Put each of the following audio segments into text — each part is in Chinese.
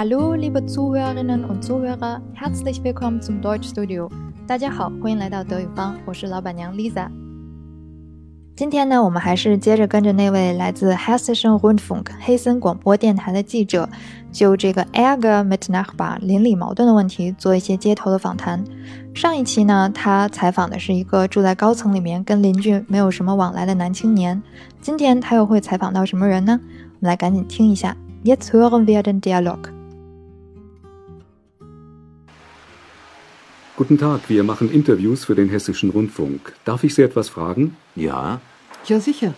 Hallo, liebe Zuhörerinnen und Zuhörer, herzlich willkommen zum Deutschstudio。大家好，欢迎来到德语帮，我是老板娘 Lisa。今天呢，我们还是接着跟着那位来自 Hessischen Rundfunk 黑森广播电台的记者，就这个 Ärger mit Nachbar 邻里矛盾的问题做一些街头的访谈。上一期呢，他采访的是一个住在高层里面跟邻居没有什么往来的男青年。今天他又会采访到什么人呢？我们来赶紧听一下。Jetzt hören wir den Dialog。Guten Tag, wir machen Interviews für den Hessischen Rundfunk. Darf ich Sie etwas fragen? Ja. Ja, sicher.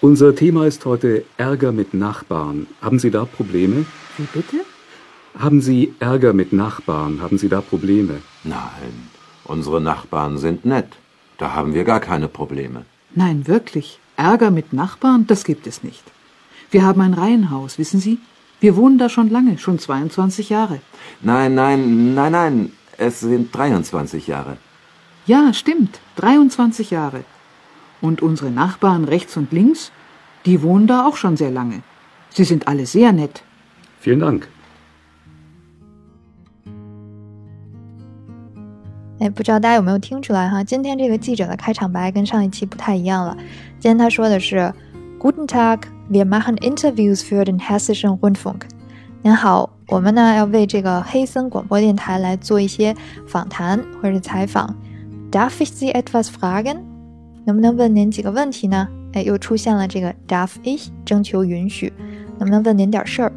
Unser Thema ist heute Ärger mit Nachbarn. Haben Sie da Probleme? Wie bitte? Haben Sie Ärger mit Nachbarn? Haben Sie da Probleme? Nein, unsere Nachbarn sind nett. Da haben wir gar keine Probleme. Nein, wirklich. Ärger mit Nachbarn, das gibt es nicht. Wir haben ein Reihenhaus, wissen Sie? Wir wohnen da schon lange, schon 22 Jahre. Nein, nein, nein, nein. Es sind 23 Jahre. Ja, stimmt. 23 Jahre. Und unsere Nachbarn rechts und links, die wohnen da auch schon sehr lange. Sie sind alle sehr nett. Vielen Dank. 哎，不知道大家有没有听出来哈？今天这个记者的开场白跟上一期不太一样了。今天他说的是 “Guten Tag, wir machen Interviews für den Hessischen Rundfunk。”您好， 我们呢要为这个黑森广播电台来做一些访谈或者是采访。Darf ich Sie etwas fragen？能不能问您几个问题呢？哎，又出现了这个 Darf ich，征求允许，能不能问您点事儿？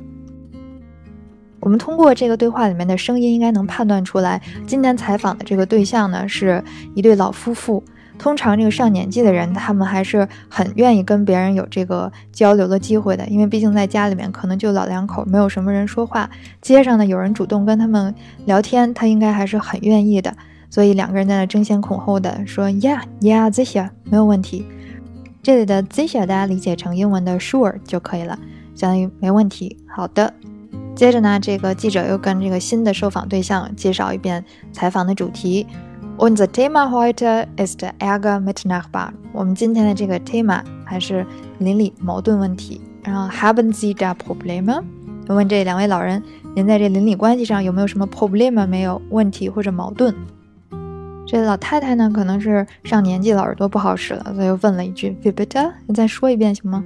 我们通过这个对话里面的声音，应该能判断出来，今天采访的这个对象呢，是一对老夫妇。通常这个上年纪的人，他们还是很愿意跟别人有这个交流的机会的，因为毕竟在家里面可能就老两口，没有什么人说话。街上呢，有人主动跟他们聊天，他应该还是很愿意的。所以两个人在那争先恐后的说：“Yeah，Yeah，this 没有问题。”这里的 this 大家理解成英文的 sure 就可以了，相当于没问题。好的。接着呢，这个记者又跟这个新的受访对象介绍一遍采访的主题。Unser Thema heute ist Ärger mit Nachbarn。我们今天的这个 Thema 还是邻里矛盾问题。然后 Haben Sie da Probleme？问这两位老人，您在这邻里关系上有没有什么 Probleme？没有问题或者矛盾？这老太太呢，可能是上年纪了，耳朵不好使了，所以又问了一句：“Wie bitte？你再说一遍行吗？”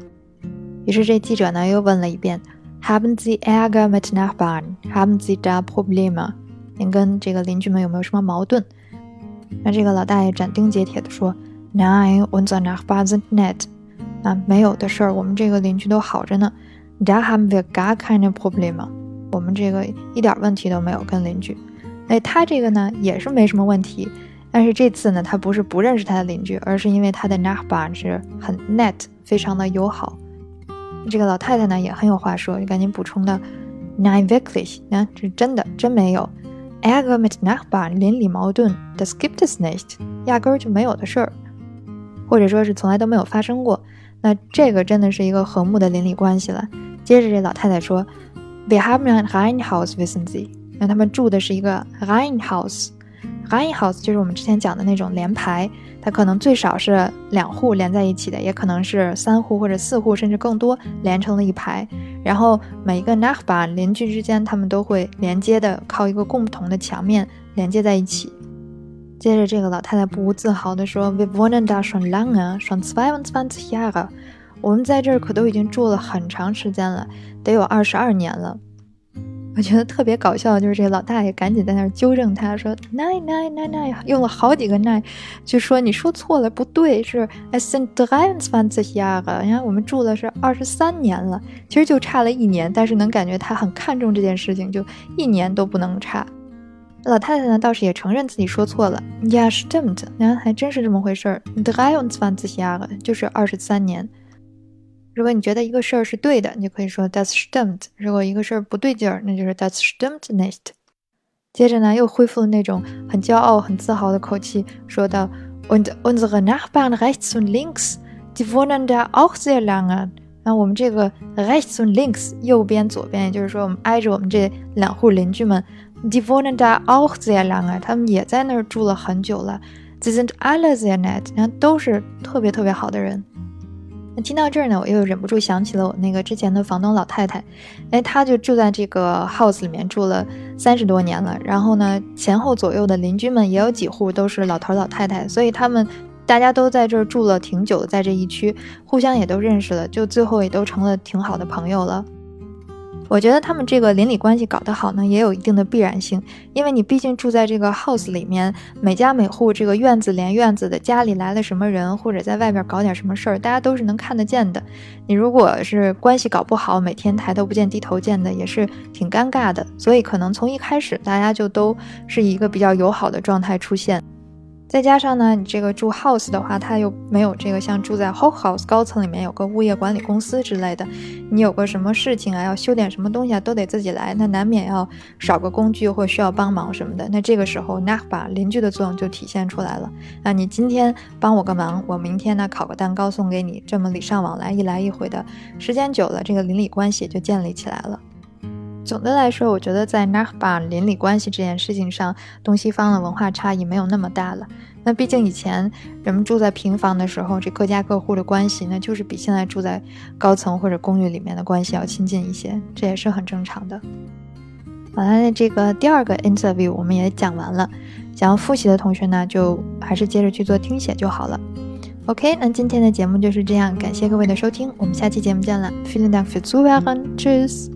于是这记者呢又问了一遍。Haben Sie Ärger mit Nachbarn? Haben Sie da Probleme? 您跟这个邻居们有没有什么矛盾？那这个老大爷斩钉截铁地说：“Nein, unsere Nachbarn sind nett。”啊，没有的事儿，我们这个邻居都好着呢。Da haben wir gar keine Probleme。我们这个一点问题都没有跟邻居。哎，他这个呢也是没什么问题，但是这次呢他不是不认识他的邻居，而是因为他的 Nachbar 是很 nett，非常的友好。这个老太太呢也很有话说，就赶紧补充的，Nein wirklich，啊，这是真的，真没有。Ärger mit Nachbarn，邻里矛盾，das gibt es nicht，压根儿就没有的事儿，或者说是从来都没有发生过。那这个真的是一个和睦的邻里关系了。接着这老太太说，Wir haben ein Reihenhaus，wissen Sie？那他们住的是一个 hind house rainhouse 就是我们之前讲的那种连排。它可能最少是两户连在一起的，也可能是三户或者四户，甚至更多连成了一排。然后每一个 Nachbar 邻居之间，他们都会连接的，靠一个共同的墙面连接在一起。接着，这个老太太不无自豪地说：“Wir wohnen da schon lange, schon zweiundzwanzig Jahre。我们在这儿可都已经住了很长时间了，得有二十二年了。”我觉得特别搞笑的就是这个老大爷赶紧在那儿纠正他说，nine nine nine nine，用了好几个 nine，就说你说错了，不对，是 es sind dreiundzwanzig Jahre，你看我们住的是二十三年了，其实就差了一年，但是能感觉他很看重这件事情，就一年都不能差。老太太呢倒是也承认自己说错了，ja stimmt，你看还真是这么回事儿，dreiundzwanzig Jahre 就是二十三年。如果你觉得一个事儿是对的，你就可以说 that's stimmt；。如果一个事儿不对劲儿，那就是 that's stimmt nicht。接着呢，又恢复了那种很骄傲、很自豪的口气，说道：Und unsere Nachbarn rechts und links, die wohnen da auch sehr lange。那我们这个 rechts und links，右边、左边，也就是说我们挨着我们这两户邻居们，die wohnen da auch sehr lange，他们也在那儿住了很久了。Sie sind alle sehr nett，你看都是特别特别好的人。那听到这儿呢，我又忍不住想起了我那个之前的房东老太太，哎，她就住在这个 house 里面住了三十多年了。然后呢，前后左右的邻居们也有几户都是老头老太太，所以他们大家都在这儿住了挺久，在这一区互相也都认识了，就最后也都成了挺好的朋友了。我觉得他们这个邻里关系搞得好呢，也有一定的必然性，因为你毕竟住在这个 house 里面，每家每户这个院子连院子的，家里来了什么人，或者在外边搞点什么事儿，大家都是能看得见的。你如果是关系搞不好，每天抬头不见低头见的，也是挺尴尬的。所以可能从一开始，大家就都是一个比较友好的状态出现。再加上呢，你这个住 house 的话，它又没有这个像住在 whole house 高层里面有个物业管理公司之类的，你有个什么事情啊，要修点什么东西啊，都得自己来，那难免要少个工具或需要帮忙什么的。那这个时候 n a 把邻居的作用就体现出来了。那你今天帮我个忙，我明天呢烤个蛋糕送给你，这么礼尚往来，一来一回的时间久了，这个邻里关系就建立起来了。总的来说，我觉得在 Nachbar 邻里关系这件事情上，东西方的文化差异没有那么大了。那毕竟以前人们住在平房的时候，这各家各户的关系，那就是比现在住在高层或者公寓里面的关系要亲近一些，这也是很正常的。好了，那这个第二个 interview 我们也讲完了，想要复习的同学呢，就还是接着去做听写就好了。OK，那今天的节目就是这样，感谢各位的收听，我们下期节目见了。Vielen Dank fürs Zuhören，Tschüss。